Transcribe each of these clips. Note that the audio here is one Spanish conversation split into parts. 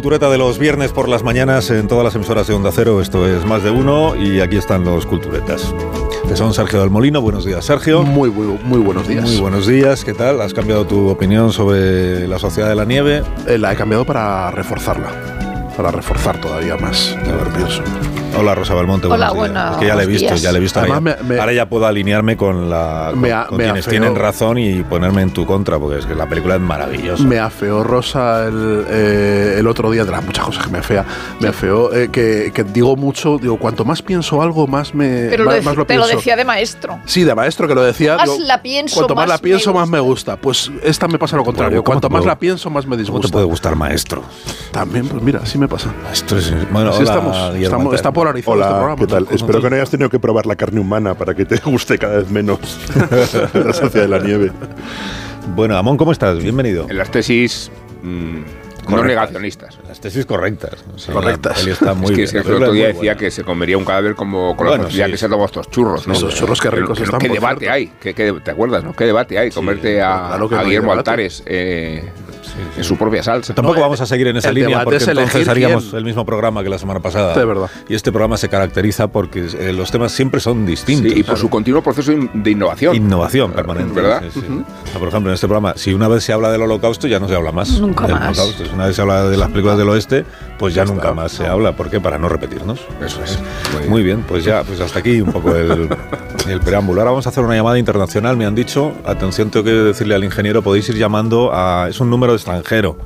Cultureta de los viernes por las mañanas en todas las emisoras de Onda Cero. Esto es más de uno y aquí están los culturetas. Que son Sergio del Molino. Buenos días, Sergio. Muy, muy, muy buenos días. Muy buenos días. ¿Qué tal? ¿Has cambiado tu opinión sobre la Sociedad de la Nieve? Eh, la he cambiado para reforzarla. Para reforzar todavía más. A ver, pienso. Hola, Rosa Belmonte. Hola, buenos días. Es que ya le he visto, días. ya le he visto. Además, Ahora, ya- me- me- ahora ya puedo alinearme con, la, con, Me a- con me quienes afeo. tienen razón y ponerme en tu contra, porque es que la película es maravillosa. Me afeó Rosa el, eh, el otro día, de las muchas cosas que me afea, me afeó eh, que, que digo mucho, digo, cuanto más pienso algo, más me Pero lo más, dec- más lo te lo pienso. decía de maestro. Sí, de maestro que lo decía. Más digo, la pienso, Cuanto más, más la me pienso, más gusta. me gusta. Pues esta me pasa lo contrario. ¿cómo Cuanto más puede- la pienso, más me ¿Cómo te disgusta. puede gustar, maestro? También, pues mira, así me pasa. Maestro es- bueno, Así hola, estamos, está polarizado este Hola, programa. ¿qué tal? ¿no? Espero que no hayas tenido que probar la carne humana para que te guste cada vez menos la sociedad de la nieve. Bueno, Amón, ¿cómo estás? Bienvenido. En las tesis mm, no negacionistas. Las tesis correctas. O sea, Correctas. la peli está muy es que, bien. que el otro día decía buena. que se comería un cadáver como con Bueno, la facilidad sí, que sí. se toman estos churros. ¿no? Esos churros, qué ricos Pero- pero están, ¿Qué debate cierto. hay? ¿Qué, qué- te acuerdas? no? ¿Qué debate hay? Comerte a, claro que a no hay Guillermo debate. Altares eh, en su propia salsa. Tampoco No, vamos a seguir en esa línea porque es entonces haríamos quién. el mismo programa que la semana pasada. De verdad. Y este programa se caracteriza porque eh, los temas siempre son distintos. Sí, y por su continuo proceso de innovación. Innovación permanente. ¿Verdad? Sí, sí. O sea, por ejemplo, en este programa, si una vez se habla del holocausto, ya no se habla más. Nunca del más. holocausto. Si una vez se habla de las películas del oeste, pues ya nunca más se habla. ¿Por qué? Para no repetirnos. Eso es. Muy Muy bien, pues ya, pues hasta aquí un poco el, el preámbulo. Ahora vamos a hacer una llamada internacional. Me han dicho, atención, tengo que decirle al ingeniero, podéis ir llamando a. Es un número extranjero.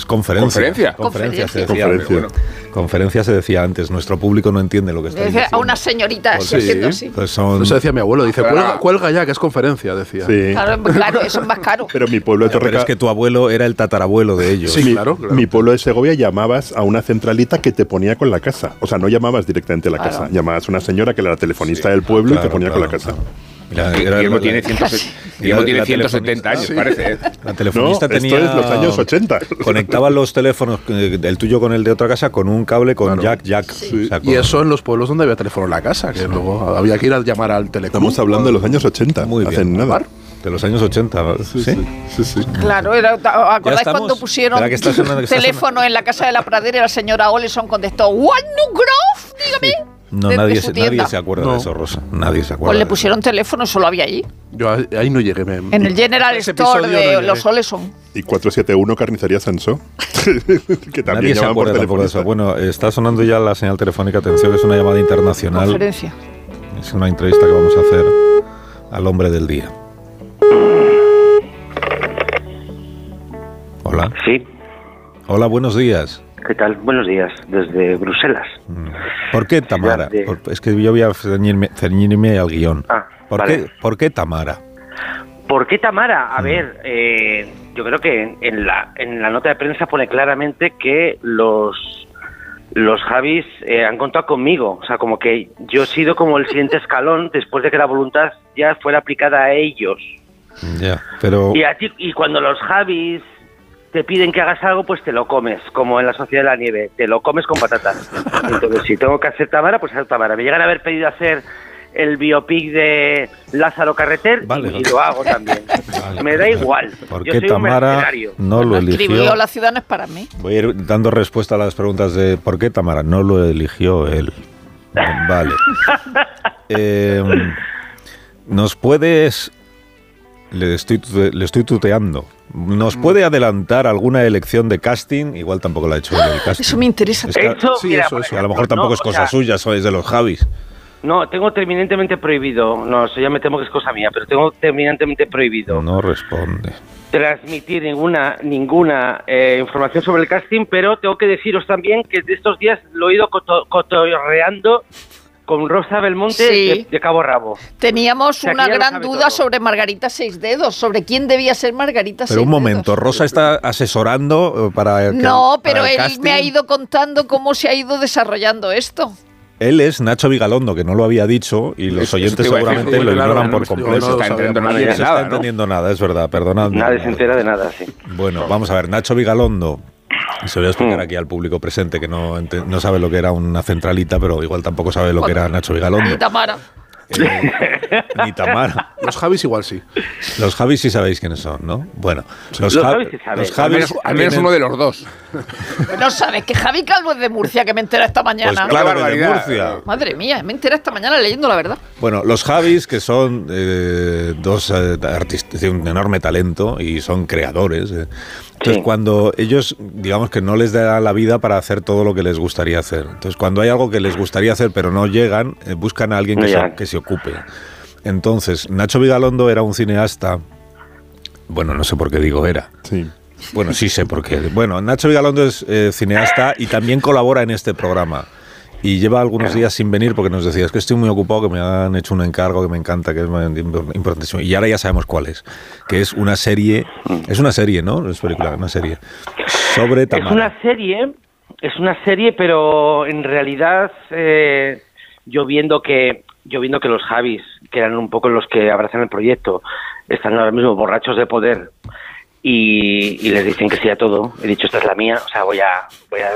Es conferencia. ¿Conferencia? Conferencia, se decía. Conferencia. Bueno, Conferencia se decía antes. Nuestro público no entiende lo que está diciendo. a una señorita Pues así, haciendo así. Pues son, Eso decía mi abuelo. Dice, Claro. cuelga, cuelga ya, que es conferencia, decía. Sí. Claro, claro, eso es más caro. Pero mi pueblo de Ya, pero Torreca- es que tu abuelo era el tatarabuelo de ellos. Sí, mi, claro, claro. mi pueblo de Segovia llamabas a una centralita que te ponía con la casa. O sea, no llamabas directamente a la Claro. casa. Llamabas a una señora que era la telefonista del pueblo y te ponía claro, con la casa. Mira, Guillermo la- tiene, la- 170 Guillermo la- tiene la 170 años, telefonista. parece. ¿eh? La No, telefonista esto tenía. es los años 80. Conectaban los teléfonos, eh, el tuyo con el de otra casa, con un cable con Claro. jack, jack. O sea, Y con- eso en los pueblos donde había teléfono en la casa, que luego había que ir a llamar al teleclub. Estamos hablando de los años 80. Muy bien. Hacen nada. De los años 80. ¿Sí? Sí, sí. Claro, era, ¿acordáis cuando pusieron teléfono en la casa de la pradera y la señora Oleson contestó, ¿What New Grove? Dígame. No, de- de nadie, su se, nadie se acuerda No. de eso, Rosa. Nadie se acuerda. Pues le de pusieron teléfono, solo había allí. Yo ahí no llegué. me- En el General Store de no los Oleson. Y 471 Carnicería Sansó. que también Nadie se por acuerda tampoco de eso. Bueno, está sonando ya la señal telefónica. Atención, que es una llamada internacional. Conferencia. Es una entrevista que vamos a hacer al hombre del día. Hola. Sí, Hola, buenos días. ¿Qué tal? Buenos días, desde Bruselas. ¿Por qué Tamara? de- es que yo voy a ceñirme, ceñirme al guion. Ah, ¿Por, vale. qué, ¿Por qué Tamara? ¿Por qué Tamara? A ver, eh, yo creo que en la, en la nota de prensa pone claramente que los, los Javis eh, han contado conmigo. O sea, como que yo he sido como el siguiente escalón después de que la voluntad ya fuera aplicada a ellos. Ya, pero Y, a ti, y cuando los Javis te piden que hagas algo, pues te lo comes, como en la Sociedad de la Nieve, te lo comes con patatas. Entonces, si tengo que hacer Tamara, pues hacer Tamara. Me llegan a haber pedido hacer el biopic de Lázaro Carreter Vale. y lo hago también. Vale. Me da igual. ¿por Yo qué soy un Tamara mercenario. no lo Escribió eligió? La ciudad no es para mí. Voy a ir dando respuesta a las preguntas de ¿por qué Tamara no lo eligió él? Vale. Eh, ¿Nos puedes... Le estoy, le estoy tuteando. ¿Nos Mm. puede adelantar alguna elección de casting? Igual tampoco la ha hecho él el casting. Eso me interesa. Es que- Eso, Sí, mira, eso, eso. a lo mejor tampoco no, es o cosa sea, suya, eso es de los Javis. No, tengo terminantemente prohibido, no, eso ya me temo que es cosa mía, pero tengo terminantemente prohibido No responde. transmitir ninguna ninguna eh, información sobre el casting, pero tengo que deciros también que de estos días lo he ido coto- cotorreando con Rosa Belmonte Sí. de, de cabo a rabo. Teníamos O sea, que una gran duda todo. sobre Margarita Seis Dedos, sobre quién debía ser Margarita Pero Seis un momento, Dedos. Rosa está asesorando eh, para que- No, para pero el él casting. me ha ido contando cómo se ha ido desarrollando esto. Él es Nacho Vigalondo, que no lo había dicho, y los oyentes decir, seguramente sí, lo ignoran no, por completo. No se está nadie se nada, está ¿no? entendiendo nada, es verdad, perdonadme. Nadie se entera de nada, sí. Bueno, vamos a ver, Nacho Vigalondo. Se lo voy a explicar Mm. aquí al público presente que no, no sabe lo que era una centralita, pero igual tampoco sabe lo que era Nacho Vigalondo. Y Tamara. Eh, ni Tamara. Los Javis igual sí. Los Javis sí sabéis quiénes son, ¿no? Bueno, los, Los Ja- Javis sí los Al Javis menos, al menos tienen- uno de los dos. No sabes que Javi Calvo es de Murcia, que me entera esta Pues mañana. claro, Qué que de. Murcia. Madre mía, me entera esta mañana leyendo la verdad. Bueno, los Javis, que son eh, dos eh, artistas de un enorme talento y son creadores. eh. Entonces, Sí. cuando ellos, digamos que no les da la vida para hacer todo lo que les gustaría hacer. Entonces, cuando hay algo que les gustaría hacer pero no llegan, eh, buscan a alguien que se, que se ocupe. Entonces, Nacho Vigalondo era un cineasta. Bueno, no sé por qué digo era. Sí. Bueno, sí sé por qué. Bueno, Nacho Vigalondo es eh, cineasta y también colabora en este programa. Y lleva algunos días sin venir porque nos decía, es que estoy muy ocupado, que me han hecho un encargo que me encanta, que es importantísimo. Y ahora ya sabemos cuál es. Que es una serie, es una serie, ¿no? Es película, una serie. Sobre Es Tamara. una serie, es una serie, pero en realidad eh, yo viendo que yo viendo que los Javis, que eran un poco los que abrazan el proyecto, están ahora mismo borrachos de poder y, y les dicen que sí a todo. He dicho esta es la mía, o sea voy a voy a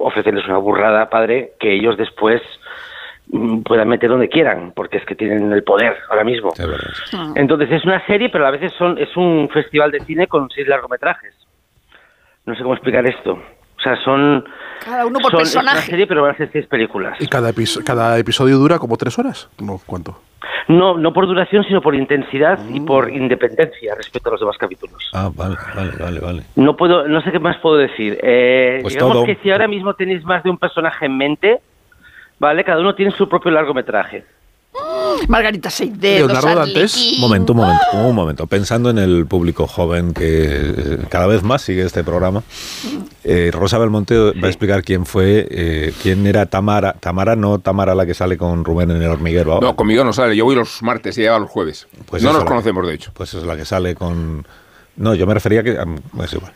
ofrecerles una burrada, padre, que ellos después mm, puedan meter donde quieran, porque es que tienen el poder ahora mismo. Verdad. Entonces es una serie, pero a veces son, es un festival de cine con seis largometrajes. No sé cómo explicar esto. O sea, son... Cada uno por son- Es personaje. una serie, pero van a ser seis películas. ¿Y cada, episo- cada episodio dura como tres horas? No, ¿cuánto? No, no por duración, sino por intensidad y por independencia respecto a los demás capítulos. Ah, vale, vale, vale, vale. No puedo, no sé qué más puedo decir. Eh, Pues digamos todo. que si ahora mismo tenéis más de un personaje en mente, vale, cada uno tiene su propio largometraje. Margarita Seis Dedos, Leonardo Dantes. Arlequín. Un momento, un momento, un momento. Pensando en el público joven que eh, cada vez más sigue este programa, eh, Rosa Belmonte va a explicar quién fue, eh, quién era Tamara. Tamara no Tamara la que sale con Rubén en el hormiguero. ahora. No, conmigo no sale. Yo voy los martes y ella va los jueves. Pues no nos conocemos, de hecho. Pues es la que sale con. No, yo me refería a que. Es igual.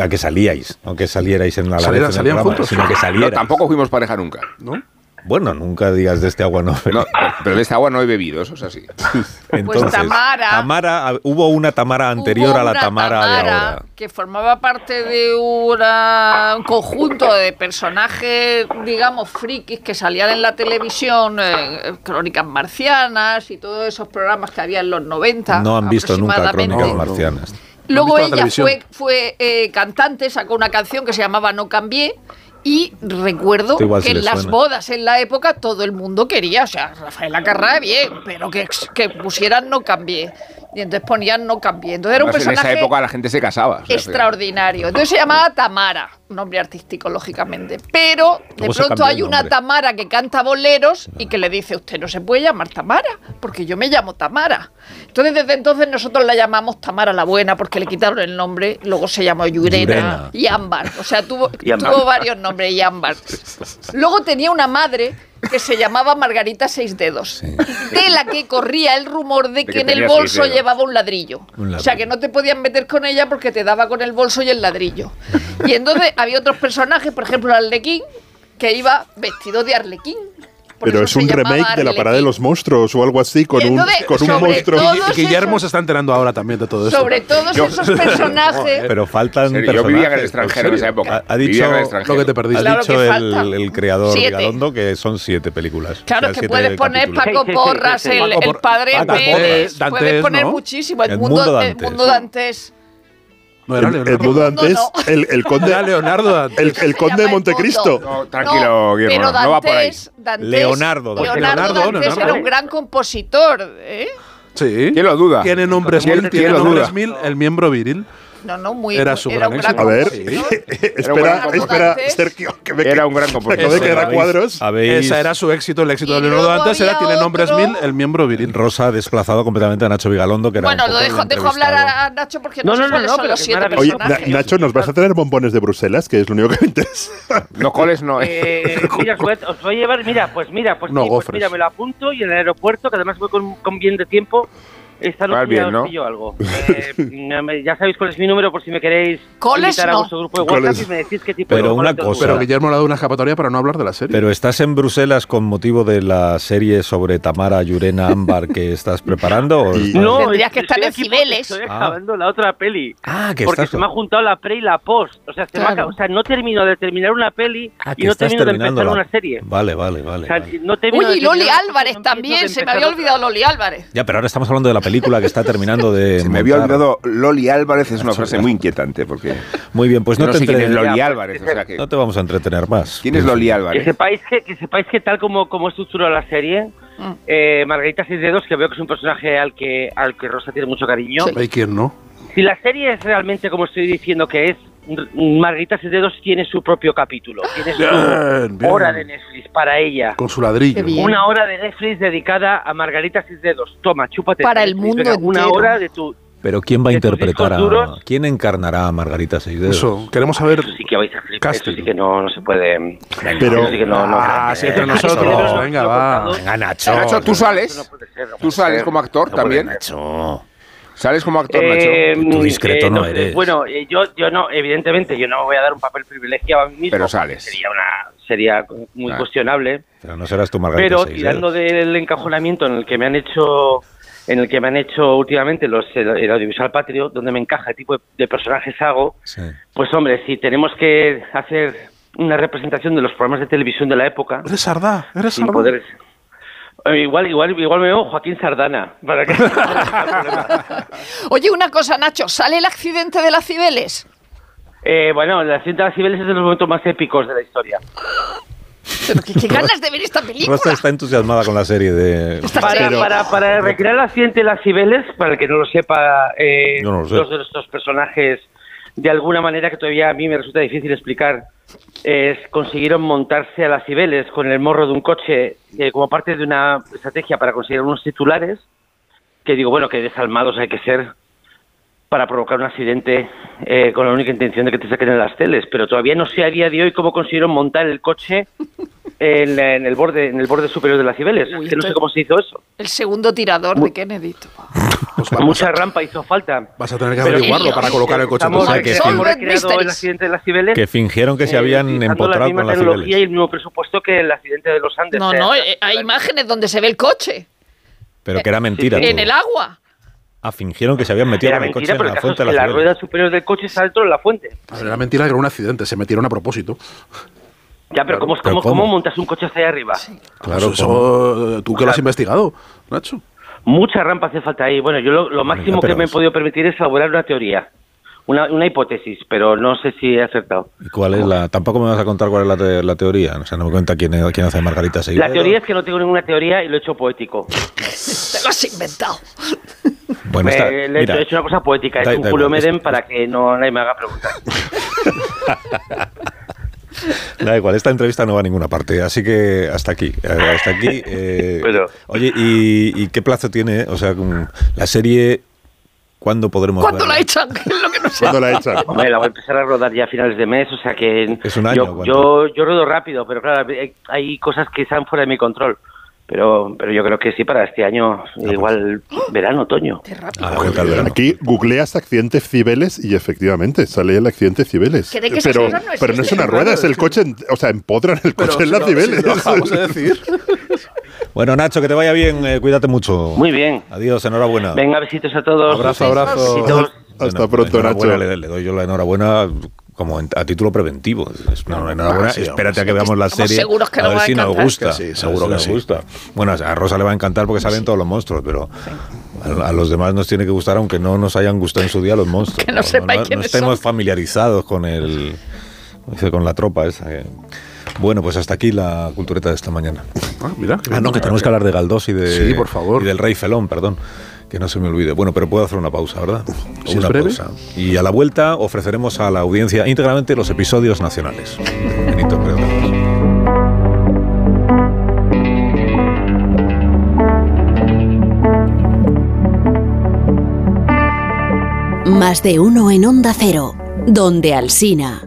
A que salíais, no que salierais en la en el salían programa, juntos. sino que No, tampoco fuimos pareja nunca. ¿No? Bueno, nunca digas de este agua no. No, pero de esta agua no he bebido, eso es así. Entonces, Pues Tamara- Tamara, hubo una Tamara anterior Hubo a la una Tamara, de ahora. que formaba parte de una- un conjunto de personajes, digamos, frikis que salían en la televisión, eh, crónicas marcianas y todos esos programas que había en los 90. No han visto nunca. Crónicas No, no. Marcianas. Luego ella fue eh, cantante, sacó una canción que se llamaba No Cambié. Y recuerdo que en las suena. bodas en la época todo el mundo quería, o sea, Rafaela Carrá bien, pero que, que pusieran No Cambié. Y entonces ponían No Cambié. Entonces era un en personaje esa época la gente se casaba. o sea, extraordinario. Entonces se llamaba Tamara, un nombre artístico, lógicamente. Pero de pronto hay una. Tamara que canta boleros y que le dice, usted no se puede llamar Tamara, porque yo me llamo Tamara. Entonces desde entonces nosotros la llamamos Tamara la Buena, porque le quitaron el nombre, luego se llamó Yurena, Yurena. y Ámbar. O sea, tuvo varios nombres, Luego tenía una madre que se llamaba Margarita Seis Dedos, de la que corría el rumor de que, que en el bolso llevaba un ladrillo. Un O sea, que no te podían meter con ella porque te daba con el bolso y el ladrillo. Y entonces había otros personajes, por ejemplo, el Arlequín, que iba vestido de Arlequín. Pero eso es un remake de la parada de los monstruos o algo así, con un, con un monstruo. Y Guillermo se está enterando ahora también de todo esto. Sobre todos Yo- esos personajes. Pero faltan yo vivía en el personajes, extranjero en esa época. Ha, dicho lo que te perdiste. Ha Claro dicho que el, creador Siete. Vigalondo que son siete películas. Claro, O sea, que puedes poner. Paco Porras, el, padre Paco Pérez, Porras, puedes poner ¿no? muchísimo. El, El mundo, Dantes. Dantes. No era Leonardo. mundo antes, no. el, el conde, Era Leonardo Dantes. el, el conde de Montecristo. No, tranquilo, Guillermo, pero no va por ahí. Dantes- Dantes- Leonardo Dantes. Leonardo Leonardo, Dantes Leonardo. era un gran compositor. ¿eh? Sí. ¿Quién lo duda? Tiene nombres ¿Quién- mil, quién tiene lo nombres duda? mil, el miembro viril. No, no, muy. Era su gran éxito. A ver, espera, espera. Sergio, que me Era un gran me acabo de compositor. quedar a Habéis- cuadros. habéis- Esa era su éxito, el éxito Y de Leonardo antes era Tiene nombres mil, el miembro viril. Rosa ha desplazado completamente a Nacho Vigalondo, que era Bueno, un lo dejo, dejo hablar a Nacho porque No, no, sé no, no, cuáles no, son pero los siete. Oye. Nacho, ¿nos vas a traer bombones de Bruselas? Que es lo único que me interesa. No coles no, ¿eh? Eh, mira, os voy, a, os voy a llevar, mira, pues mira, pues, pues mira, me lo apunto y en el aeropuerto, que además voy con, con bien de tiempo, esta noche bien, ya os ¿no? pillo algo. Eh, me- ya sabéis cuál es mi número por si me queréis ¿Coles? invitar a No. vuestro grupo de WhatsApp y me decís qué tipo Pero de una cosa. Pero. Guillermo le ha dado una escapatoria para no hablar de la serie. Pero estás en Bruselas con motivo de la serie sobre Tamara Yurena Ámbar que estás preparando. o Y- estás- No, Tendrías que estar en Cibeles. Estoy Ah. acabando la otra peli. Ah, que porque estás. se me ha juntado la pre y la post. O sea, se me ha Claro. acab- o sea, no termino de terminar una peli Ah, y no termino de empezar la- una serie. Vale, vale, vale. O sea, vale. no termino Uy, y Loli Álvarez también. Se me había olvidado Loli Álvarez. Ya, pero ahora estamos hablando de la película que está terminando de. Se me había montar. olvidado Loli Álvarez, es una frase muy inquietante porque Muy bien, pues no, no te sé quién es entre- Loli Álvarez. O sea que, no te vamos a entretener más. ¿Quién es Loli Que Álvarez? sepáis que, que sepáis que tal como, como estructura la serie, Mm. eh, Margarita Seis Dedos, que veo que es un personaje al que al que Rosa tiene mucho cariño. Hay quien no. Si la serie es realmente como estoy diciendo que es, Margarita Seis Dedos tiene su propio capítulo, tiene su Bien, bien. hora de Netflix para ella. Con su ladrillo. Una hora de Netflix dedicada a Margarita Seis Dedos. Toma, chúpate. Para el mundo venga, Una hora de tu... Pero ¿quién va a interpretar a. ¿Quién encarnará a Margarita Seidedos? Eso, queremos saber. Eso sí que vais a flipar, eso Casting. sí que no, no se puede... Pero- eso sí que no, no, Ah, sí, entre Eh, nosotros, no, no, venga, va. Venga, Nacho. Nacho, ¿tú sales? no puede ser, no ¿Tú sales ser. como actor también? Nacho. ¿Sales como actor, Eh, Nacho? Tú discreto eh, no sé, eres. Bueno, eh, yo, yo no, evidentemente, yo no me voy a dar un papel privilegiado a mí mismo. Pero sales. Sería, una, sería muy Ah. cuestionable. Pero no serás tú Margarita Pero tirando del encajonamiento en el que me han hecho en el que me han hecho últimamente los el, el audiovisual patrio, donde me encaja el tipo de, de personajes hago, Sí. pues hombre, si tenemos que hacer una representación de los programas de televisión de la época, Eres Sardá, eres Sardá. Eh, igual igual igual me veo Joaquín Sardana para que Oye, una cosa, Nacho, ¿sale el accidente de las Cibeles? Eh, bueno, la cinta de las Cibeles es de los momentos más épicos de la historia. Pero qué, qué ganas de ver esta película. Rosa está entusiasmada con la serie de. Para, serie. para, para recrear el accidente de las Cibeles, para el que no lo sepa, eh, Yo no lo sé. dos de estos personajes, de alguna manera que todavía a mí me resulta difícil explicar, es, consiguieron montarse a las Cibeles con el morro de un coche eh, como parte de una estrategia para conseguir unos titulares, que digo, bueno, que desalmados hay que ser para provocar un accidente eh, con la única intención de que te saquen en las teles, pero todavía no sé a día de hoy cómo consiguieron montar el coche en, en el borde en el borde superior de las Cibeles. Uy, que no sé cómo se hizo eso. El segundo tirador de Kennedy. Pues vamos Mucha a- rampa hizo falta. Vas a tener que Pero- averiguarlo para colocar el coche. Estamos, O sea, sitio. que fin- el accidente de las Cibeles. Que fingieron que se eh, habían utilizando empotrado la con las tecnología y Cibeles. el mismo presupuesto que el accidente de los Andes. No, no, eh, hay imágenes donde se ve el coche. Pero que era mentira. sí, En todo. el agua. Ah, fingieron que se habían metido Era con el coche mentira, en la es fuente de que las la rueda superior del coche saltó en la fuente. Era mentira que era un accidente, se metieron a propósito. Ya, pero, ¿cómo, pero cómo, ¿cómo? cómo montas un coche hasta allá arriba? Claro, Pues eso, eh, tú que lo has investigado, Nacho. Mucha rampa hace falta ahí. Bueno, yo lo, lo máximo que me he es- podido permitir es elaborar una teoría, una, una hipótesis, pero no sé si he acertado. ¿Y cuál es la.? Tampoco me vas a contar cuál es la, te- la teoría. O sea, no me cuenta quién, es- quién hace Margarita Seidedos. La teoría es que no tengo ninguna teoría y lo he hecho poético. Te lo has inventado. Bueno, está- Eh, le mira, he hecho una cosa poética, da- es un da Julio Medem es- para que no nadie me haga preguntas. Da igual, esta entrevista no va a ninguna parte, así que hasta aquí, eh, hasta aquí. eh, Bueno. Oye, ¿y, y qué plazo tiene? O sea, con la serie, ¿cuándo podremos ¿Cuándo verla? la echan? Es lo que no sé. ¿Cuándo la echan? Hombre, la voy a empezar a rodar ya a finales de mes, o sea que Es un año, yo, yo, yo rodo rápido, pero claro, hay- hay cosas que están fuera de mi control. Pero, pero yo creo que sí, para este año, igual verano, otoño. Qué rápido. Ah, al verano. Aquí googleas accidente Cibeles y efectivamente sale el accidente Cibeles. Que de que Pero, no pero no es una rueda, es el coche, en- o sea, empotran el Pero coche en si las lo- si Cibeles. lo acabamos de decir. Bueno, Nacho, que te vaya bien, eh, cuídate mucho. Muy bien. Adiós, enhorabuena. Venga, besitos a todos. Abrazo, abrazo. Besitos. Hasta Bueno, pronto, enhorabuena, Nacho. Le, le doy yo la enhorabuena como en- a título preventivo. Es una enhorabuena. Ah, sí, Espérate a que veamos la serie. seguros que a nos ver va a si nos encantar. gusta. Sí, seguro que nos sí. gusta. Bueno, a Rosa le va a encantar porque salen todos los monstruos, pero a, a los demás nos tiene que gustar, aunque no nos hayan gustado en su día los monstruos. Que no sepáis no, quiénes estemos son. familiarizados con el con la tropa esa. que- Bueno, pues hasta aquí la cultureta de esta mañana. Ah, mira. Ah, no, que tenemos que hablar de Galdós y, de, Sí, por favor. y del Rey Felón, perdón. Que no se me olvide. Bueno, pero puedo hacer una pausa, ¿verdad? Si una es breve. pausa. Y a la vuelta ofreceremos a la audiencia íntegramente los episodios nacionales. Benito. Más de uno en Onda Cero, donde Alsina.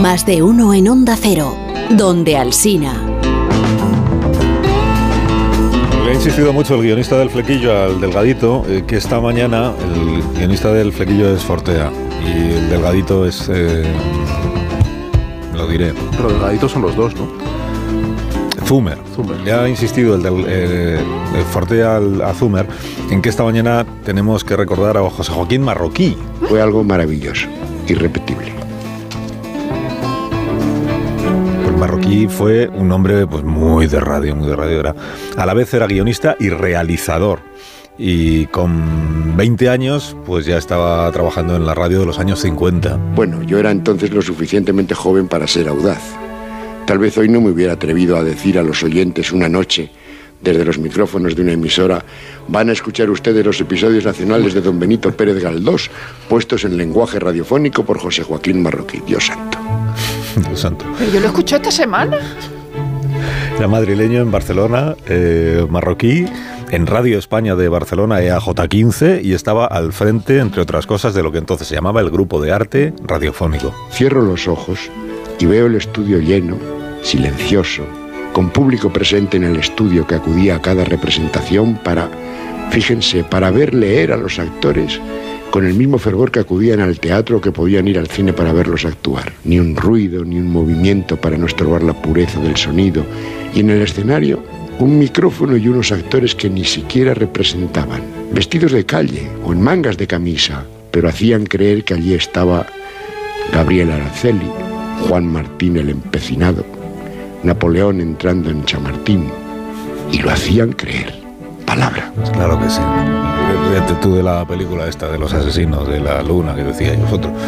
Más de uno en Onda Cero, donde Alsina. Le ha insistido mucho el guionista del flequillo al delgadito eh, que esta mañana el guionista del flequillo es Fortea y el delgadito es... eh, lo diré. Pero delgaditos son los dos, ¿no? Zumer. Zumer. Le ha insistido el, del, eh, el Fortea al- a Zumer en que esta mañana tenemos que recordar a José Joaquín Marroquí. Fue algo maravilloso, irrepetible. Marroquí fue un hombre pues, muy de radio, muy de radio. Era, a la vez era guionista y realizador. Y con 20 años, pues ya estaba trabajando en la radio de los años 50. Bueno, yo era entonces lo suficientemente joven para ser audaz. Tal vez hoy no me hubiera atrevido a decir a los oyentes una noche, desde los micrófonos de una emisora, van a escuchar ustedes los episodios nacionales de don Benito Pérez Galdós, puestos en lenguaje radiofónico por José Joaquín Marroquí. Dios santo. Dios santo. Pero yo lo escuché esta semana. Era madrileño en Barcelona, eh, marroquí, en Radio España de Barcelona, E EAJ15, y estaba al frente, entre otras cosas, de lo que entonces se llamaba el Grupo de Arte Radiofónico. Cierro los ojos y veo el estudio lleno, silencioso, con público presente en el estudio que acudía a cada representación para, fíjense, para ver leer a los actores con el mismo fervor que acudían al teatro que podían ir al cine para verlos actuar. Ni un ruido, ni un movimiento para no estorbar la pureza del sonido. Y en el escenario, un micrófono y unos actores que ni siquiera representaban, vestidos de calle o en mangas de camisa, pero hacían creer que allí estaba Gabriel Araceli, Juan Martín el empecinado, Napoleón entrando en Chamartín, y lo hacían creer. Palabra. Claro que sí. Tú de la película esta de los asesinos de la luna que decíais vosotros.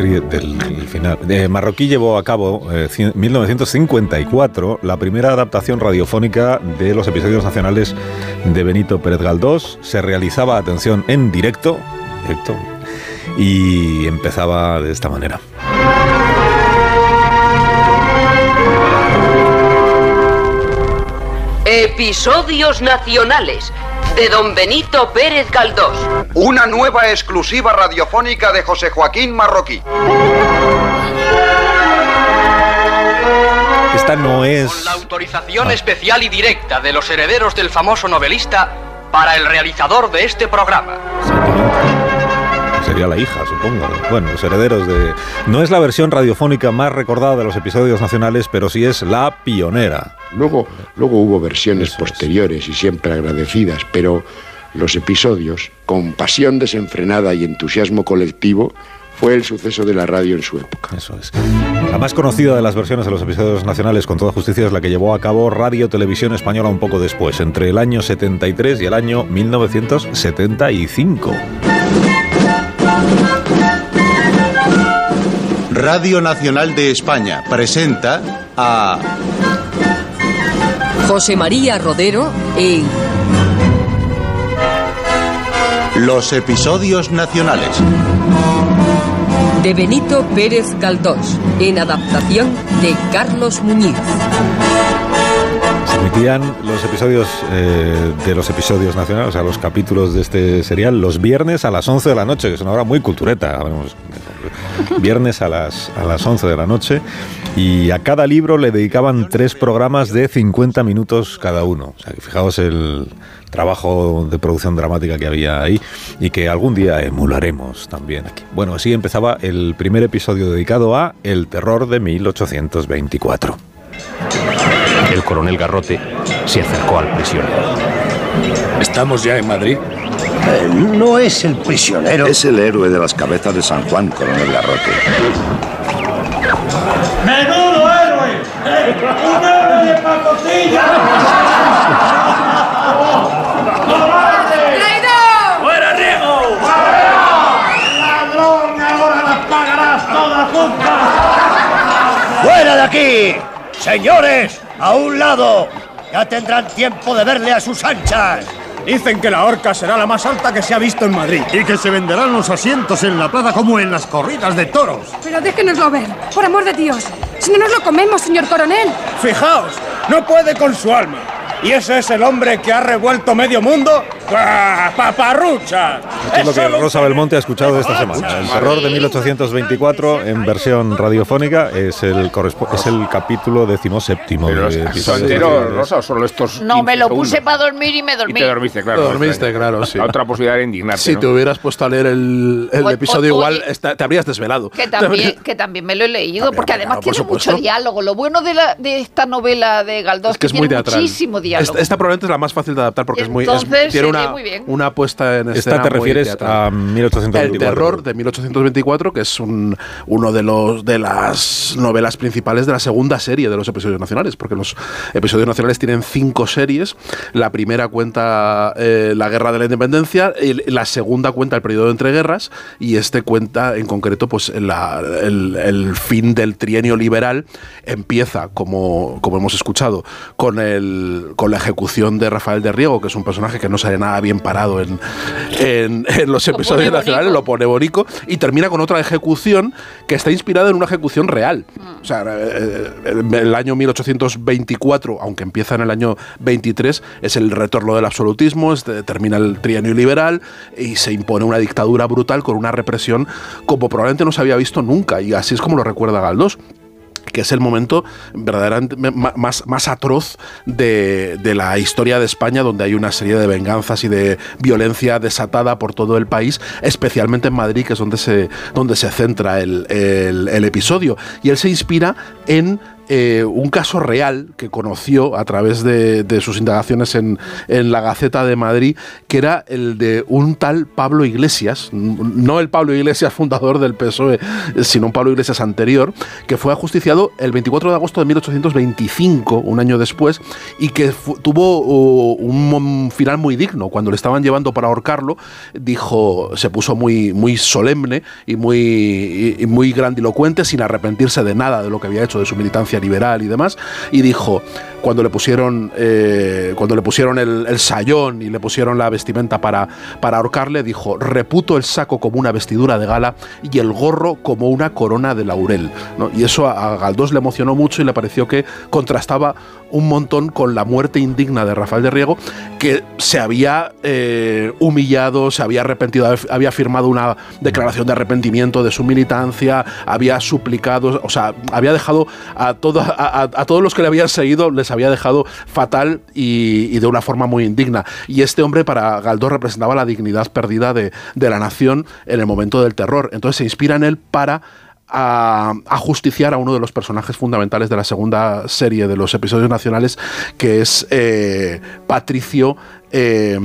Del, del final. Eh, Marroquí llevó a cabo en 1954 la primera adaptación radiofónica de los episodios nacionales de Benito Pérez Galdós. Se realizaba, atención, en directo, directo y empezaba de esta manera. Episodios nacionales de Don Benito Pérez Galdós. Una nueva exclusiva radiofónica de José Joaquín Marroquí. Esta no es... Con la autorización especial y directa de los herederos del famoso novelista para el realizador de este programa. Sería la hija, supongo. Bueno, los herederos de... No es la versión radiofónica más recordada de los episodios nacionales, pero sí es la pionera. Luego, luego hubo versiones posteriores y siempre agradecidas, pero los episodios, con pasión desenfrenada y entusiasmo colectivo, fue el suceso de la radio en su época. Eso es. La más conocida de las versiones de los episodios nacionales, con toda justicia, es la que llevó a cabo Radio Televisión Española un poco después, entre el año 73 y el año 1975. Radio Nacional de España presenta a José María Rodero en los episodios nacionales. De Benito Pérez Galdós, en adaptación de Carlos Muñiz. Emitían los episodios eh, de los episodios nacionales, o sea, los capítulos de este serial, los viernes a las 11 de la noche, que es una hora muy cultureta. viernes a las, a las 11 de la noche. Y a cada libro le dedicaban tres programas de 50 minutos cada uno. O sea, que fijaos el trabajo de producción dramática que había ahí y que algún día emularemos también aquí. Bueno, así empezaba el primer episodio dedicado a El terror de 1824. El coronel Garrote se acercó al prisionero. ¿Estamos ya en Madrid? no es el prisionero. Es el héroe de las cabezas de San Juan, coronel Garrote. ¡Menudo héroe! ¡Un héroe de pacotilla! ¡Traidor! ¡Fuera, Riego! ¡Ladrón! ¡Ahora las pagarás todas juntas! ¡Fuera de aquí! Señores, a un lado. Ya tendrán tiempo de verle a sus anchas. Dicen que la horca será la más alta que se ha visto en Madrid. Y que se venderán los asientos en la plaza como en las corridas de toros. Pero déjenoslo ver, por amor de Dios. Si no nos lo comemos, señor coronel. Fijaos, no puede con su alma. ¿Y ese es el hombre que ha revuelto medio mundo? ¡Ah, ¡Paparrucha! Es lo que Rosa Belmonte ha escuchado esta semana. El terror de 1824 en versión radiofónica es el, es el capítulo decimoséptimo. de ¿Son episodios enteros, especiales. Rosa, o solo estos No, me 15 lo puse segundos? para dormir y me Y dormí. te dormiste, claro. Dormiste, claro, sí. La otra posibilidad era indignarte, Si ¿no? te hubieras puesto a leer el, el O- episodio o- igual, oye, esta- te habrías desvelado. Que también, que también me lo he leído, porque además claro, por tiene supuesto. mucho diálogo. Lo bueno de, la, de esta novela de Galdós Es que es muy tiene teatral. muchísimo diálogo. Esta, esta probablemente es la más fácil de adaptar porque es muy. es- tiene una, muy bien. una puesta en escena. Esta te muy refieres a 1824. El terror de 1824, que es un, uno de los de las novelas principales de la segunda serie de los episodios nacionales, porque los episodios nacionales tienen cinco series. La primera cuenta eh, la guerra de la independencia, y la segunda cuenta el periodo de entreguerras, y este cuenta en concreto pues la- el, el fin del trienio liberal. Empieza, como, como hemos escuchado, con, el, con la ejecución de Rafael de Riego, que es un personaje que no sale nada bien parado en, en, en los episodios nacionales, lo pone bonico, y termina con otra ejecución que está inspirada en una ejecución real. O sea, eh, eh, el año 1824, aunque empieza en el año 23, es el retorno del absolutismo, es de- termina el trienio liberal y se impone una dictadura brutal con una represión como probablemente no se había visto nunca, y así es como lo recuerda Galdós que es el momento verdaderamente más, atroz de, de la historia de España, donde hay una serie de venganzas y de violencia desatada por todo el país, especialmente en Madrid, que es donde se, donde se centra el- el episodio. Y él se inspira en eh, un caso real que conoció a través de, sus indagaciones en, en la Gaceta de Madrid, que era el de un tal Pablo Iglesias, no el Pablo Iglesias fundador del PSOE, sino un Pablo Iglesias anterior, que fue ajusticiado el 24 de agosto de 1825, un año después, y que tuvo un final muy digno. Cuando le estaban llevando para ahorcarlo, dijo, se puso muy, muy solemne y muy, y muy grandilocuente, sin arrepentirse de nada de lo que había hecho, de su militancia liberal y demás, y dijo, cuando le pusieron, eh, cuando le pusieron el, el sayón y le pusieron la vestimenta para, para ahorcarle, dijo, reputo el saco como una vestidura de gala y el gorro como una corona de laurel. Y eso a, a Galdós le emocionó mucho y le pareció que contrastaba un montón con la muerte indigna de Rafael de Riego, que se había eh, humillado, se había arrepentido, había firmado una declaración de arrepentimiento de su militancia, había suplicado, o sea, había dejado a, todo- a, todos los que le habían seguido, les había dejado fatal y, y de una forma muy indigna. Y este hombre para Galdós representaba la dignidad perdida de, de la nación en el momento del terror. Entonces se inspira en él para a, a justiciar a uno de los personajes fundamentales de la segunda serie de los episodios nacionales, que es eh, Patricio. eh,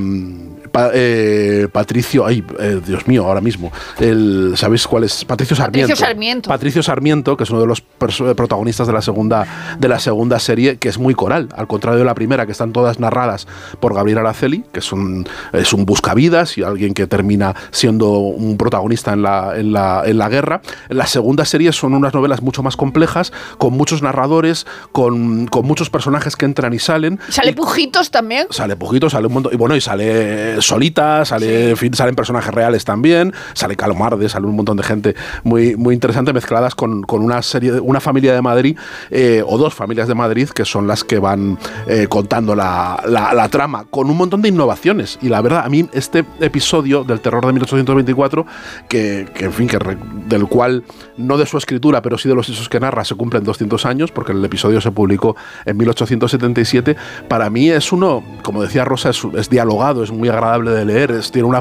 Pa- eh, Patricio, ay, eh, Dios mío, ahora mismo. El, ¿Sabéis cuál es? Patricio Sarmiento. Patricio Sarmiento. Patricio Sarmiento, que es uno de los protagonistas de la segunda de la segunda serie, que es muy coral, al contrario de la primera, que están todas narradas por Gabriel Araceli, que es un, es un buscavidas y alguien que termina siendo un protagonista en la, en la, en la guerra. La segunda serie son unas novelas mucho más complejas, con muchos narradores, con, con muchos personajes que entran y salen. ¿Sale Pujitos también? Sale Pujito, sale un montón. Y bueno, y sale Solita, sale, en fin, salen personajes reales también, sale Calomarde, sale un montón de gente muy, muy interesante mezcladas con, con una serie, de- una familia de Madrid, eh, o dos familias de Madrid, que son las que van eh, contando la, la- la trama, con un montón de innovaciones. Y la verdad, a mí este episodio del terror de 1824, que, que, en fin, que re- del cual, no de su escritura, pero sí de los hechos que narra, se cumplen 200 años, porque el episodio se publicó en 1877, para mí es uno, como decía Rosa, es, es dialogado, es muy agradable de leer, es- tiene una,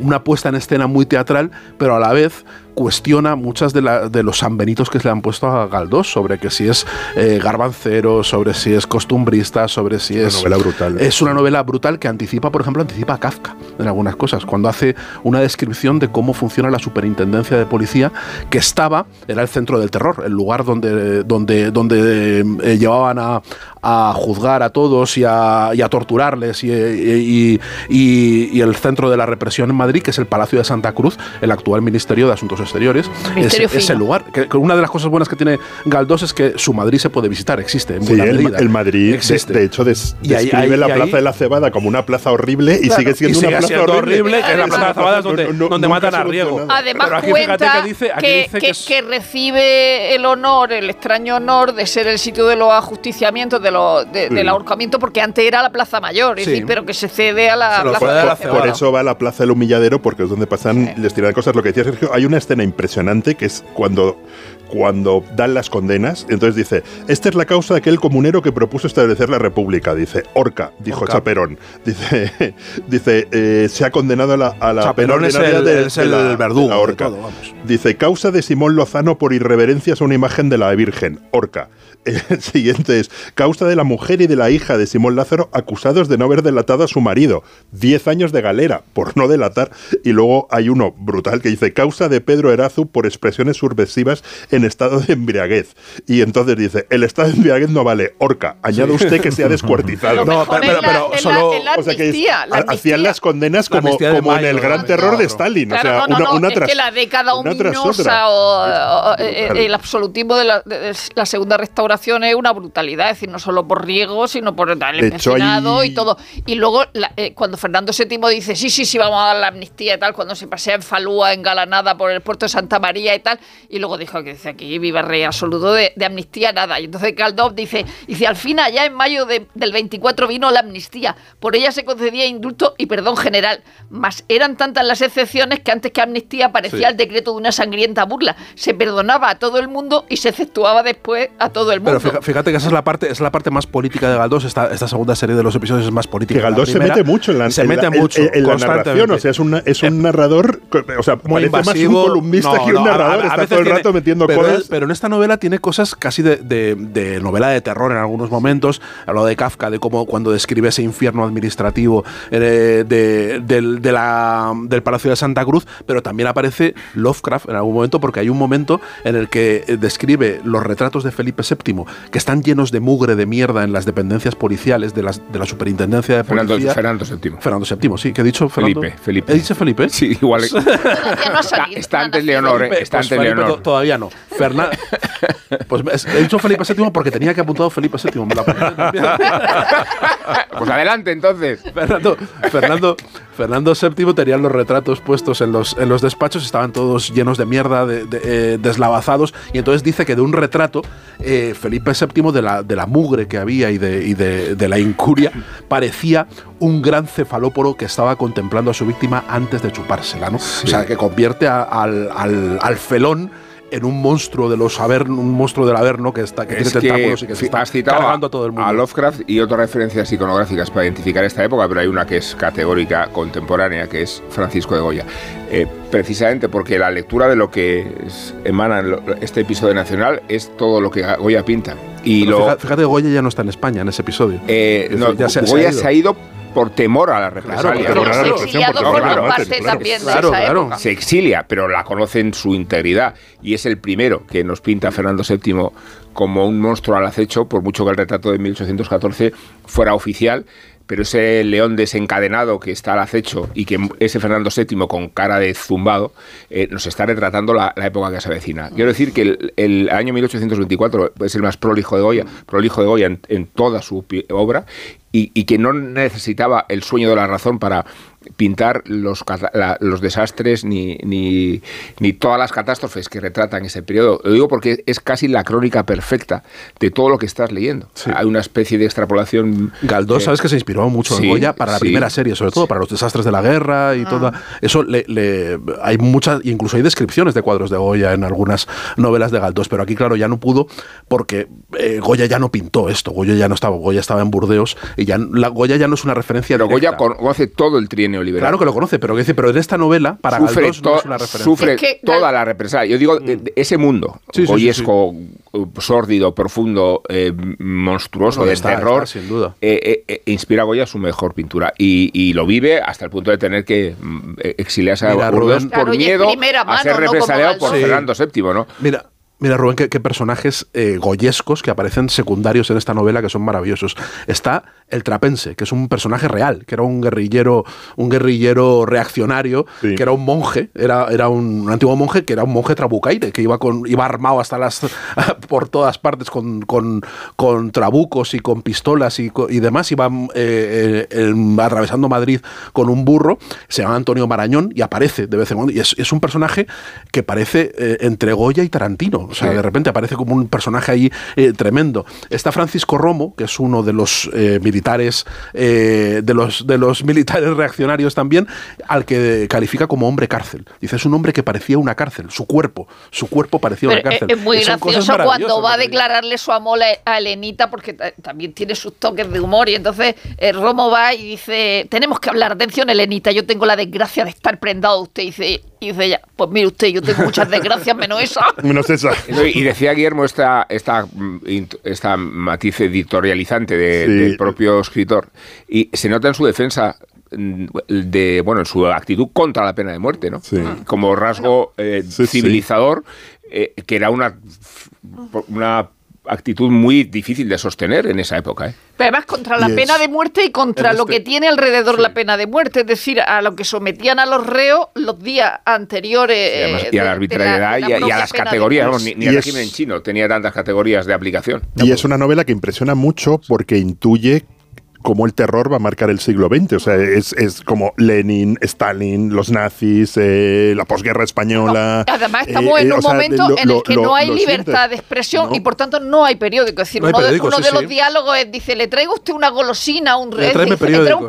una puesta en escena muy teatral, pero a la vez cuestiona muchas de, la- de los sanbenitos que se le han puesto a Galdós sobre que si es eh, garbancero, sobre si es costumbrista, sobre si es... novela brutal. Es una novela brutal que anticipa, por ejemplo, anticipa a Kafka en algunas cosas. Cuando hace una descripción de cómo funciona la superintendencia de policía, que estaba, era el centro del terror, el lugar donde, donde, donde eh, llevaban a, a juzgar a todos y a, y a torturarles y, y- y- y el centro de la represión en Madrid, que es el Palacio de Santa Cruz, el actual Ministerio de Asuntos Exteriores. Es, el lugar. Que, que una de las cosas buenas que tiene Galdós es que su Madrid se puede visitar, existe en Sí, buena el, medida. el Madrid, de- existe. de, hecho, des- Y ahí- describe ahí- la y ahí- Plaza de la Cebada como una plaza horrible y Claro, sigue siendo y una plaza siendo horrible. horrible, que es la Plaza de la Cebada donde- matan a Riego. Además Pero aquí cuenta que dice- aquí que, dice que que- es- que recibe el honor, el extraño honor de ser el sitio de los ajusticiamientos, de de- Sí. del ahorcamiento, porque antes era la Plaza Mayor, es Sí. decir, pero que se cede a la Plaza por, la por- por eso va a la Plaza del Humilladero, porque es donde pasan, les tiran cosas. Lo que decía Sergio, hay una escena impresionante que es cuando, cuando dan las condenas. Entonces dice: Esta es la causa de aquel comunero que propuso establecer la República. Dice: Orca, dijo Orca. Chaperón. Dice: dice eh, Se ha condenado a la, a la Chaperón es el- de- es de el la- verdugo de la de horca. todo, vamos. Dice: Causa de Simón Lozano por irreverencias a una imagen de la Virgen. Orca. El siguiente es causa de la mujer y de la hija de Simón Lázaro acusados de no haber delatado a su marido. Diez años de galera por no delatar. Y luego hay uno brutal que dice causa de Pedro Erazu por expresiones subversivas en estado de embriaguez. Y entonces dice, el estado de embriaguez no vale. Orca, añade usted que sea descuartizado. Lo mejor es la- es la- es la O sea que es- amnistía, la ha- amnistía. hacían las condenas La como, en el gran ¿no? terror de Stalin. Claro, o sea, no, no, una, no, una es tras que la década ominosa otra. o, o- eh, el absolutismo de la, de la segunda restauración es una brutalidad, es decir, no solo por Riego, sino por el empecinado y todo. Y luego, la- eh, cuando Fernando VII dice, sí, sí, sí, vamos a dar la amnistía y tal, cuando se pasea en Falúa, engalanada por el puerto de Santa María y tal, y luego dijo que dice aquí, viva el rey absoluto, de, de amnistía nada. Y entonces Galdós dice, dice, al fin allá en mayo de- del 24 vino la amnistía, por ella se concedía indulto y perdón general, mas eran tantas las excepciones que antes que amnistía parecía Sí. el decreto de una sangrienta burla. Se perdonaba a todo el mundo y se exceptuaba después a todo el mundo. Pero fíjate que esa es la parte, es la parte más política de Galdós. Esta, esta segunda serie de los episodios es más política. Que Galdós se mete mucho en la, se en mete la- mucho en, la narración. O sea, es, una- es un narrador, o sea, muy parece más invasivo. un columnista No, que un no, narrador. a- a está todo el tiene- rato metiendo pero, en esta novela tiene cosas casi de, de- de novela de terror en algunos momentos. Hablo de Kafka, de cómo cuando describe ese infierno administrativo eh, de- del, de la- del Palacio de Santa Cruz, pero también aparece Lovecraft en algún momento, porque hay un momento en el que eh, describe los retratos de Felipe VII, que están llenos de mugre, de mierda en las dependencias policiales de, las, de la superintendencia de Fernando, policía. Fernando VII. Fernando VII, sí, que he dicho Fernando. Felipe, Felipe. ¿He dicho Felipe? Sí, igual. No. Está antes. Leonor, eh, Felipe, está pues antes Felipe Leonor. to- todavía no. Fernan- pues es- he dicho Felipe VII porque tenía que apuntado Felipe VII. Me también. Pues adelante, entonces. Fernando, Fernando, Fernando VII tenía los retratos puestos en los, en los despachos, estaban todos llenos de mierda, de- de, eh, deslavazados, y entonces dice que de un retrato, eh, Felipe VII, de la, de la mugre que había y, de, y de, la incuria, parecía un gran cefalóporo que estaba contemplando a su víctima antes de chupársela, ¿no? O sea, que convierte a- al, al- al felón en un monstruo de los averno, un monstruo del averno que está que Es tiene que tentáculos y que se está cargando a, a todo el mundo. a Lovecraft y otras referencias iconográficas para identificar esta época, pero hay una que es categórica contemporánea, que es Francisco de Goya. Eh, precisamente porque la lectura de lo que es- emana este episodio nacional es todo lo que Goya pinta. Y lo, fíjate, Goya ya no está en España en ese episodio. eh, no, se- se Goya ha ido. se ha ido por temor a la represalia. Claro, Pero claro, los claro, exiliados claro, claro, parte claro. también Claro, de esa claro. época. se exilia, pero la conoce en su integridad. Y es el primero que nos pinta Fernando VII como un monstruo al acecho, por mucho que el retrato de 1814 fuera oficial. Pero ese león desencadenado que está al acecho y que ese Fernando VII con cara de zumbado eh, nos está retratando la, la época que se avecina. Quiero decir que el, el año 1824 es el más prolijo de Goya, prolijo de Goya en, en toda su obra y, y que no necesitaba el sueño de la razón para pintar los, la- los desastres ni, ni, ni todas las catástrofes que retratan ese periodo. Lo digo porque es casi la crónica perfecta de todo lo que estás leyendo. Hay una especie de extrapolación. Galdós, eh, sabes que se inspiró mucho sí, en Goya para la sí. primera serie, sobre todo para los desastres de la guerra y toda. Eso le, le- hay muchas, incluso hay descripciones de cuadros de Goya en algunas novelas de Galdós, pero aquí, claro, ya no pudo porque eh, Goya ya no pintó esto. Goya ya no estaba, Goya estaba en Burdeos Y ya la Goya ya no es una referencia Pero directa. Goya conoce todo el trienio Claro que lo conoce, pero dice, pero en esta novela, para sufre, Galdós no es una referencia. sufre Es que toda la represalia. Yo digo, de- de ese mundo Sí, sí, sí, goyesco, eh, sórdido, profundo, eh, monstruoso, de está, terror, está, sin duda. eh, inspira a Goya su mejor pintura. Y, y lo vive hasta el punto de tener que mm, exiliarse a Mira, Rubén. por Claro, miedo a mano, ser no represaliado por. Fernando VII, ¿no? Mira, mira Rubén, qué, qué personajes eh, goyescos que aparecen secundarios en esta novela que son maravillosos. Está el trapense, que es un personaje real, que era un guerrillero, un guerrillero reaccionario, Sí. que era un monje, era, era un, un antiguo monje que era un monje trabucaire, que iba con, iba armado hasta las por todas partes con, con, con trabucos y con pistolas y, demás, iba eh, eh, em, atravesando Madrid con un burro, se llama Antonio Marañón y aparece de vez en cuando. Y es, es un personaje que parece eh, entre Goya y Tarantino. O sea, Sí. de repente aparece como un personaje ahí eh, tremendo. Está Francisco Romo, que es uno de los eh, militares, eh, de, los, de los militares reaccionarios también, al que califica como hombre cárcel. Dice, es un hombre que parecía una cárcel, su cuerpo, su cuerpo parecía Pero una es, cárcel. es muy gracioso cuando va a declararle su amor a- a Elenita, porque ta- también tiene sus toques de humor. Y entonces eh, Romo va y dice: Tenemos que hablar. Atención, Elenita, yo tengo la desgracia de estar prendado usted. Dice, y dice ella: Pues mire usted, yo tengo muchas desgracias menos esa. Menos esa. Y decía Guillermo esta, esta, mm, esta matiz editorializante de- Sí. del propio escritor. Y se nota en su defensa mm, de bueno en su actitud contra la pena de muerte, ¿no? Sí. Como rasgo eh, Sí, sí. civilizador, eh, que era una, una actitud muy difícil de sostener en esa época. ¿eh? Pero además contra la pena de muerte y contra lo este- que tiene alrededor la pena de muerte, es decir, a lo que sometían a los reos los días anteriores. Además- eh, y a de- la de arbitrariedad y, a- y a propia las de categorías. ni, ni el es- régimen chino tenía tantas categorías de aplicación. Y es una novela que impresiona mucho porque intuye cómo el terror va a marcar el siglo XX. O sea, es, es como Lenin, Stalin, los nazis, eh, la posguerra española. Además, estamos eh, en eh, un o sea, momento lo- en el que lo- no hay libertad sientes. de expresión No. y por tanto no hay periódico. Es decir, No uno, de- periódico, uno sí, de sí. los diálogos es, dice, ¿le traigo usted una golosina, un red? Dice, ¿Le traigo un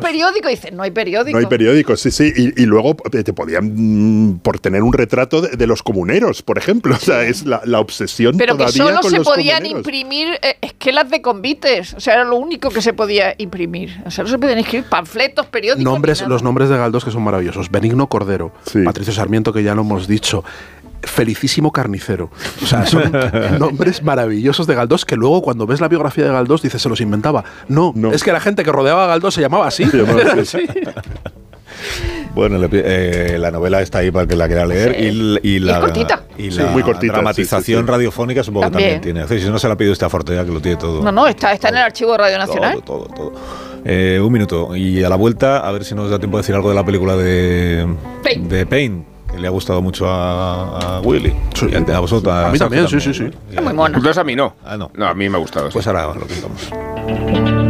periódicos". periódico? Y dice, no hay periódico. No hay periódicos, sí, sí. Y, y luego te podían, mm, por tener un retrato de, de los comuneros, por ejemplo. O sea, es la, la obsesión Pero que solo con se podían comuneros. imprimir eh, esquelas de convites. O sea, era lo único que se podía imprimir. O sea, no se podían escribir panfletos, periódicos. nombres, los nombres de Galdós que son maravillosos. Benigno Cordero, Sí. Patricio Sarmiento, que ya lo hemos dicho. Felicísimo Carnicero. O sea, son nombres maravillosos de Galdós que luego cuando ves la biografía de Galdós dices se los inventaba. No, No. es que la gente que rodeaba a Galdós se llamaba así. Se llamaba así. Sí. Bueno, le eh, la novela está ahí para que la quiera leer Sí. y, y Y es la, cortita. y Sí, la muy cortita, dramatización sí, sí, sí. radiofónica supongo que También. también tiene. Si no se la pide usted a Fortea, que lo tiene todo. No, no, está, está en el archivo de Radio Nacional. Todo, todo, todo. Eh, un minuto. Y a la vuelta, a ver si nos da tiempo de decir algo de la película de Pain. de Pain, que le ha gustado mucho a, a Willy. Sí. Y a, a vosotros. A mí Sergio también, sí, sí, sí. Es muy mona. Entonces a mí no. Ah, no. No, a mí me ha gustado. sí. Pues ahora lo quitamos.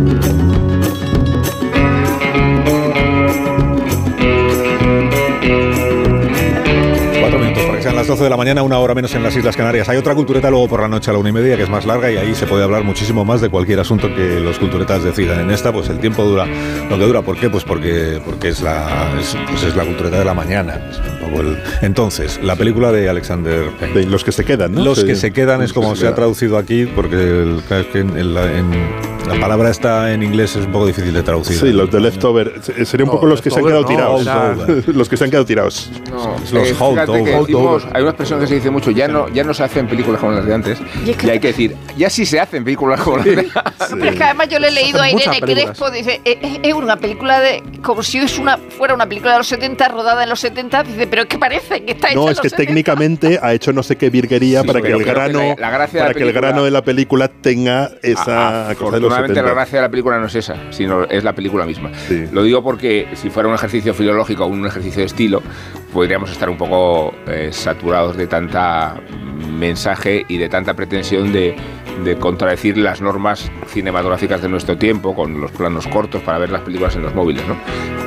12 de la mañana, una hora menos en las Islas Canarias. Hay otra cultureta luego por la noche a la una y media que es más larga y ahí se puede hablar muchísimo más de cualquier asunto que los culturetas decidan. En esta, pues el tiempo dura lo que dura. ¿Por qué? Pues porque, porque es, la, es, pues es la cultureta de la mañana. El- Entonces, la película de Alexander Payne. De los que se quedan, ¿no? Los Sí. que se quedan es como se se ha traducido aquí, porque el- en, en la, en- la palabra está en inglés es un poco difícil de traducir. Sí, los de leftover. Se- Sería un No, poco los que se han quedado no, tirados. los que se han quedado tirados. No, Los eh, Holdovers. hay una expresión que se dice mucho, ya no, ya no se hacen películas como las de antes, Y y, es que- hay que decir, ya sí se hacen películas como las de antes. Pero es que además yo le he leído a Irene. Crespo, dice, "Eh, es, una película de, como si es una, fuera una película de los 70, rodada en los 70, dice, pero es que parece que está hecha No, es los que 70". técnicamente ha hecho no sé qué virguería Sí, para que el grano, la- la gracia de para la que el película- grano de la película tenga esa cosa de los Afortunadamente 70. la gracia de la película no es esa, sino es la película misma. Sí. Lo digo porque si fuera un ejercicio filológico o un ejercicio de estilo, podríamos estar un poco eh, saturados de tanta mensaje y de tanta pretensión de, de contradecir las normas cinematográficas de nuestro tiempo con los planos cortos para ver las películas en los móviles, ¿no?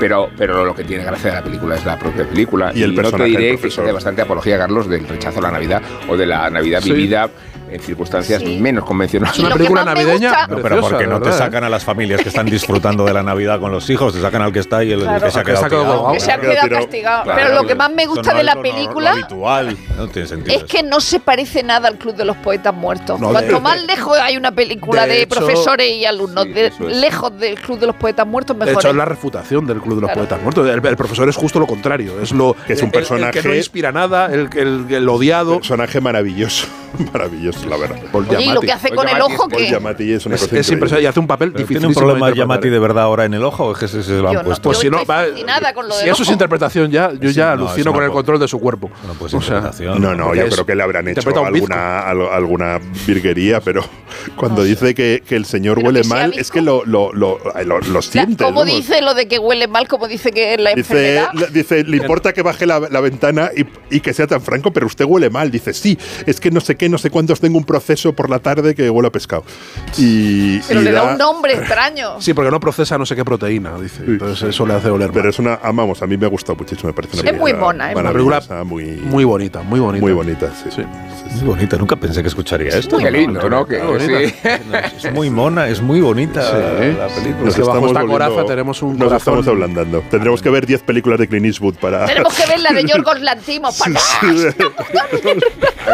Pero, pero lo que tiene gracia de la película es la propia película. Y el no te diré que se hace bastante apología, Carlos, del rechazo a la Navidad o de la Navidad Sí. vivida en circunstancias Sí. menos convencionales. Más me gusta- No, pero porque no te sacan a las familias que están disfrutando de la Navidad con los hijos, te sacan al que está y el, Claro. que se ha Al que se quedado ha quedado tirado. colgado. Que se ha quedado castigado. Claro, Pero lo que más me gusta no de la es película habitual. No tiene sentido. es que no se parece nada al Club de los Poetas Muertos. No, Cuanto de- más lejos hay una película de de, hecho- profesores y alumnos, de- es. lejos del Club de los Poetas Muertos, De mejor. hecho, es. es la refutación del Club de los Claro. Poetas Muertos. El, el profesor es justo lo contrario. Es lo Que es un personaje- El, que no inspira nada, el, el, el odiado. Personaje maravilloso. Maravilloso, la verdad. Paul Oye, y lo que hace con el ojo, Paul que Giamatti es una cosa es impresionante y hace un papel difícil. ¿Tiene un problema Yamati de verdad ahora en el ojo? ¿Es que se, se lo han Yo no- puesto? Pues si no, va, con lo si eso es interpretación ya, yo Sí, ya no, alucino con el co- control de su cuerpo. Bueno, pues O sea. No, no, yo creo que le habrán hecho alguna, al- alguna virguería, pero cuando dice que, que el señor huele mal, es que lo, lo, lo, lo- siente. ¿Cómo ¿no? dice lo de que huele mal? como dice que es la Dice, enfermedad? le- dice, le importa que baje la, ventana y que sea tan franco, pero usted huele mal. Dice, sí, es que no sé qué, no sé cuántos tengo un proceso por la tarde que huele a pescado. Y, Pero y le da da- un nombre extraño. Sí, porque no procesa no sé qué proteína, dice. Entonces eso le hace oler mal. Pero es una, ah, vamos, a mí me ha gustado muchísimo, me parece una Es muy película mona, es muy maravillosa, muy, Muy bonita, muy bonita. muy bonita, sí. Muy bonita, nunca pensé que escucharía esto. Qué lindo, ¿no? Que, Muy bonita. sí. Es muy mona, es muy bonita Sí. la película. Nos que bajo estamos esta coraza tenemos un Nos corazón- estamos ablandando. Tendremos que ver 10 películas de Clint Eastwood para... Tenemos que ver la de Yorgos Lantimos. para-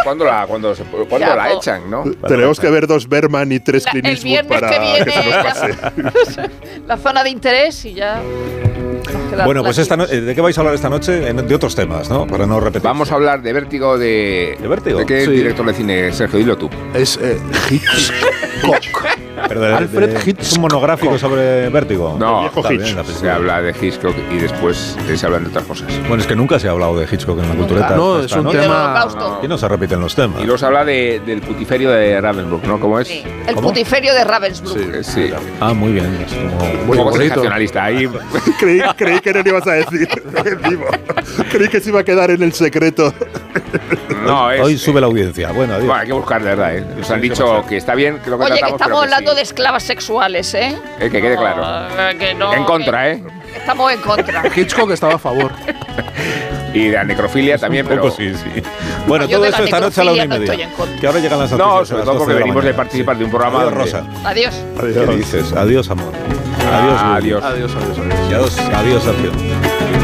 ¿Cuándo la, cuando se- cuándo Ya, la po. echan, no? Tenemos que ver dos Berman y tres Clint Eastwood para que viene que se nos pase. la zona de interés y ya. Bueno, pues esta no-. ¿de qué vais a hablar esta noche? De otros temas, ¿no? Para no repetir. Vamos a hablar de Vértigo de... ¿De Vértigo? ¿De qué Sí. director de cine, Sergio? Dilo tú. Es eh, Hitchcock. Pero de- Alfred de- Hitchcock. ¿Es un monográfico sobre Vértigo? No, viejo Está bien, Hitch. Se habla de Hitchcock y después se hablan de otras cosas. Bueno, es que nunca se ha hablado de Hitchcock en la cultureta. No, es un tema-. Y no se repiten los temas. Y luego se habla de- del putiferio de Ravensbrück, ¿no? ¿Cómo es? Sí, el ¿Cómo? putiferio de Ravensbrück. Eh, Sí. Ah, muy bien. Es como- Un Muy poco bonito. sensacionalista. Ahí creí, creí que no lo ibas a decir. Vivo. creí que se iba a quedar en el secreto. no es. Hoy sube la audiencia. Bueno, adiós. Bueno, hay que buscar, de verdad. ¿eh? Nos han dicho que está bien que lo que Oye, que estamos pero que hablando sí. de esclavas sexuales, ¿eh? Eh, que quede claro. No, que no, En contra, ¿eh? Estamos en contra. Hitchcock estaba a favor. Y de la necrofilia también, Un pero. poco sí, sí. Bueno, Yo todo eso esta noche a la una y no media. que ahora llegan las noticias. No, sobre todo 12 porque de venimos de participar de un programa Adiós, Rosa. Adiós. ¿Qué dices? Adiós, amor. Adiós. Adiós. Adiós, adiós, adiós. Adiós, adiós, Sergio.